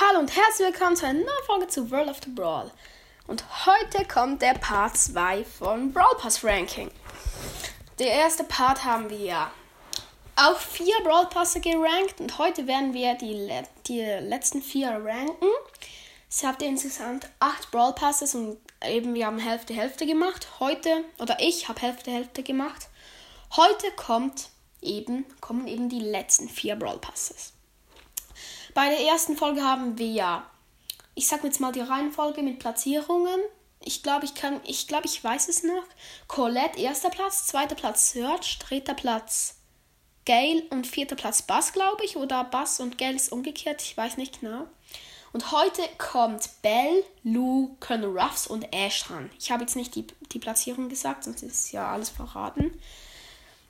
Hallo und herzlich willkommen zu einer neuen Folge zu World of the Brawl. Und heute kommt der Part 2 von Brawl Pass Ranking. Der erste Part haben wir ja auch vier Brawl Passe gerankt und heute werden wir die, le die letzten vier ranken. Es habt insgesamt acht Brawl Passes und eben wir haben Hälfte Hälfte gemacht. Heute, oder ich habe Hälfte Hälfte gemacht. Heute kommt eben, kommen eben die letzten vier Brawl Passes. Bei der ersten Folge haben wir ja, ich sag jetzt mal die Reihenfolge mit Platzierungen. Ich glaube, ich kann, ich glaube, ich weiß es noch. Colette, erster Platz, zweiter Platz Search, dritter Platz Gale und vierter Platz Bass, glaube ich. Oder Bass und Gale ist umgekehrt, ich weiß nicht genau. Und heute kommt Belle, Lou, Colonel Ruffs und Ash dran. Ich habe jetzt nicht die, die Platzierung gesagt, sonst ist ja alles verraten.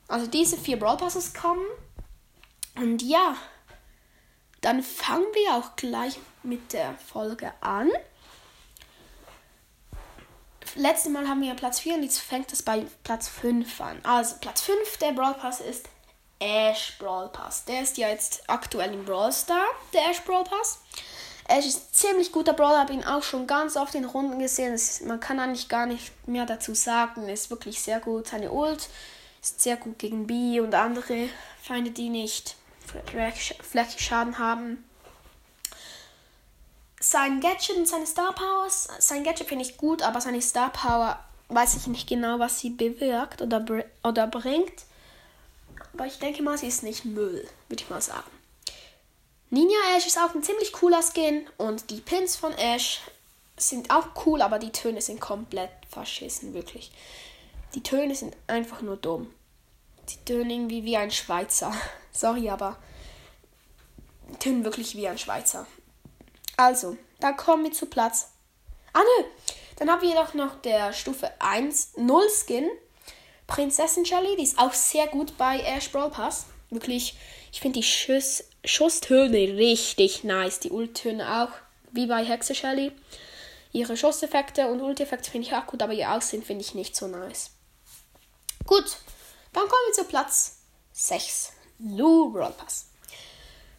Also diese vier Brawl Passes kommen. Und ja, dann fangen wir auch gleich mit der Folge an. Letztes Mal haben wir Platz 4 und jetzt fängt es bei Platz 5 an. Also Platz 5 der Brawl Pass ist Ash Brawl Pass. Der ist ja jetzt aktuell im Brawl Star, der Ash Brawl Pass. Ash ist ein ziemlich guter Brawler, habe ihn auch schon ganz oft in Runden gesehen. Ist, man kann eigentlich gar nicht mehr dazu sagen. Ist wirklich sehr gut. Seine Ult ist sehr gut gegen B und andere Feinde, die nicht Flächenschaden haben. Sein Gadget und seine Star Powers, sein Gadget finde ich gut, aber seine Star Power weiß ich nicht genau, was sie bewirkt oder, oder bringt. Aber ich denke mal, sie ist nicht Müll, würde ich mal sagen. Ninja Ash ist auch ein ziemlich cooler Skin und die Pins von Ash sind auch cool, aber die Töne sind komplett verschissen, wirklich. Die Töne sind einfach nur dumm. Die tönen irgendwie wie ein Schweizer. Sorry, aber tönen wirklich wie ein Schweizer. Also, da kommen wir zu Platz. Ah, nö. Dann haben wir doch noch der Stufe 1 0 Skin. Prinzessin Jelly, die ist auch sehr gut bei Ash Brawl Pass. Wirklich, ich finde die Schuss, Schusstöne richtig nice. Die Ulttöne auch, wie bei Hexe Shelly. Ihre Schusseffekte und Ulti-Effekte finde ich auch gut, aber ihr Aussehen finde ich nicht so nice. Gut, dann kommen wir zu Platz 6. Lou Brawl Pass.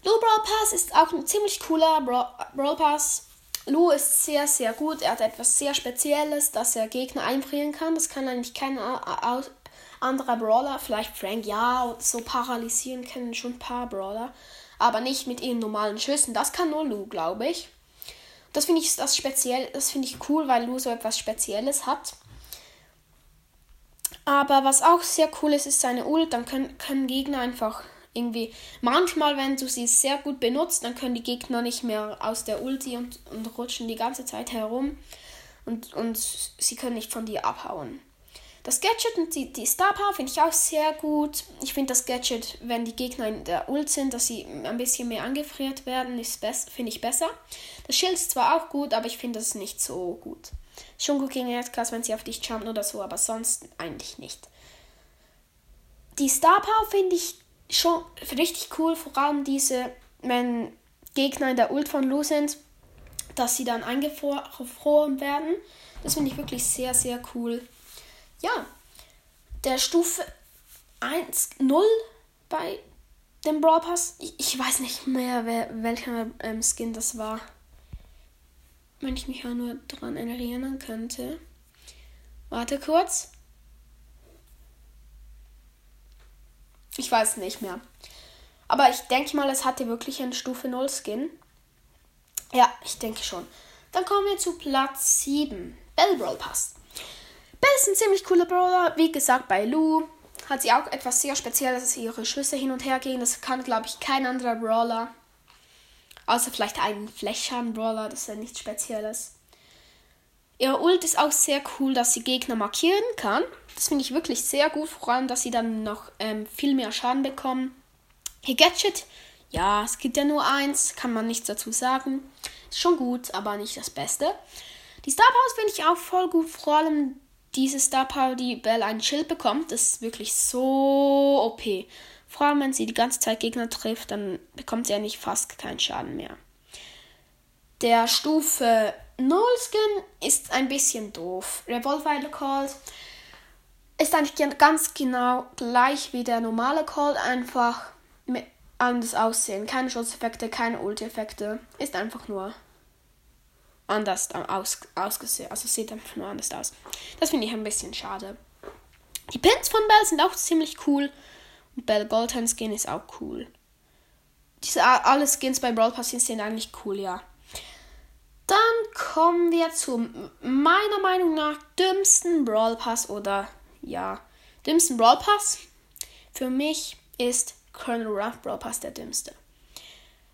Lou Brawl Pass ist auch ein ziemlich cooler Brawl Pass. Lou ist sehr, sehr gut. Er hat etwas sehr Spezielles, dass er Gegner einfrieren kann. Das kann eigentlich kein anderer Brawler. Vielleicht Frank, ja, so paralysieren können schon ein paar Brawler. Aber nicht mit ihren normalen Schüssen. Das kann nur Lou, glaube ich. Das finde ich das das finde ich cool, weil Lou so etwas Spezielles hat. Aber was auch sehr cool ist, ist seine Ult. Dann können, können Gegner einfach irgendwie. Manchmal, wenn du sie sehr gut benutzt, dann können die Gegner nicht mehr aus der Ulti und, und rutschen die ganze Zeit herum. Und, und sie können nicht von dir abhauen. Das Gadget und die, die Star Power finde ich auch sehr gut. Ich finde das Gadget, wenn die Gegner in der Ult sind, dass sie ein bisschen mehr angefriert werden, finde ich besser. Das Schild ist zwar auch gut, aber ich finde es nicht so gut. Schon gut gegen Erdgas, wenn sie auf dich jumpen oder so, aber sonst eigentlich nicht. Die Star Power finde ich schon richtig cool, vor allem diese, wenn Gegner in der Ult von Lu sind, dass sie dann eingefroren werden. Das finde ich wirklich sehr, sehr cool. Ja, der Stufe 1, 0 bei dem Brawl Pass. Ich, ich weiß nicht mehr, wer, welcher ähm, Skin das war wenn ich mich ja nur daran erinnern könnte. Warte kurz. Ich weiß nicht mehr. Aber ich denke mal, es hatte wirklich einen Stufe 0 Skin. Ja, ich denke schon. Dann kommen wir zu Platz 7. Bell Brawl Pass. Bell ist ein ziemlich cooler Brawler. Wie gesagt, bei Lou hat sie auch etwas sehr Spezielles, dass ihre Schüsse hin und her gehen. Das kann, glaube ich, kein anderer Brawler. Außer vielleicht einen Flechschaden-Brawler, das ist ja nichts Spezielles. Ihre Ult ist auch sehr cool, dass sie Gegner markieren kann. Das finde ich wirklich sehr gut, vor allem, dass sie dann noch ähm, viel mehr Schaden bekommen. Ihr Gadget, ja, es gibt ja nur eins, kann man nichts dazu sagen. Ist schon gut, aber nicht das Beste. Die Star Powers finde ich auch voll gut, vor allem diese Star Power, die Bell ein Schild bekommt, ist wirklich so OP. Vor allem, wenn sie die ganze Zeit Gegner trifft, dann bekommt sie eigentlich fast keinen Schaden mehr. Der Stufe 0 Skin ist ein bisschen doof. Revolver Call ist eigentlich ganz genau gleich wie der normale Call, einfach anders aussehen. Keine Schutzeffekte, keine Ulti-Effekte. Ist einfach nur anders aus, ausgesehen. Also sieht einfach nur anders aus. Das finde ich ein bisschen schade. Die Pins von Bell sind auch ziemlich cool. Und Bell Goldhand Skin ist auch cool. Diese alle Skins bei Brawl Pass sind eigentlich cool, ja. Dann kommen wir zum meiner Meinung nach dümmsten Brawl Pass oder ja, dümmsten Brawl Pass. Für mich ist Colonel Ruff Brawl Pass der dümmste.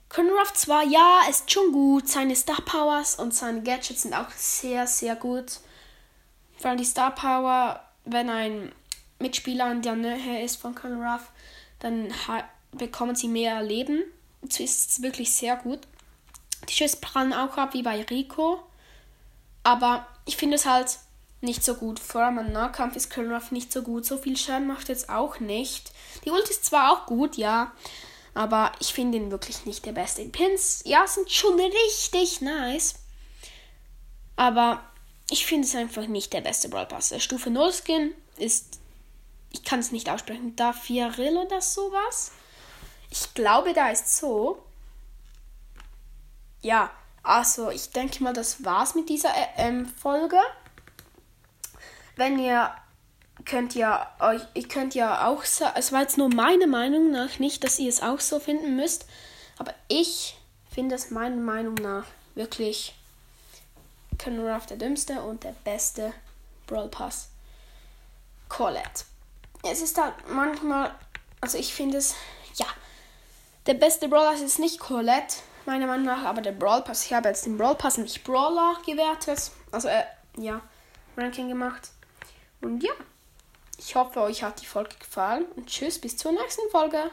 Colonel Ruff zwar, ja, ist schon gut, seine Star Powers und seine Gadgets sind auch sehr, sehr gut. Vor allem die Star Power, wenn ein Mitspieler in der Nähe ist von Colonel Ruff, dann bekommen sie mehr Leben. Das ist wirklich sehr gut. Die Schüsse prallen auch ab wie bei Rico. Aber ich finde es halt nicht so gut. Vor allem im Nahkampf ist Colonel Ruff nicht so gut. So viel Schaden macht jetzt auch nicht. Die Ult ist zwar auch gut, ja. Aber ich finde ihn wirklich nicht der beste. Die Pins, ja, sind schon richtig nice. Aber ich finde es einfach nicht der beste Brawl Pass. Der Stufe 0 Skin ist, ich kann es nicht aussprechen, da Fiaril oder sowas. Ich glaube, da ist so. Ja, also ich denke mal, das war's mit dieser äh, ähm, Folge. Wenn ihr könnt ja euch, ihr könnt ja auch, es war jetzt nur meine Meinung nach, nicht, dass ihr es auch so finden müsst, aber ich finde es meiner Meinung nach wirklich Ruff der dümmste und der beste Brawl Pass. Colette. Es ist halt manchmal, also ich finde es, ja, der beste Brawl Pass ist nicht Colette, meiner Meinung nach, aber der Brawl Pass, ich habe jetzt den Brawl Pass nicht Brawler gewertet, also äh, ja, Ranking gemacht. Und ja. Ich hoffe, euch hat die Folge gefallen und tschüss, bis zur nächsten Folge.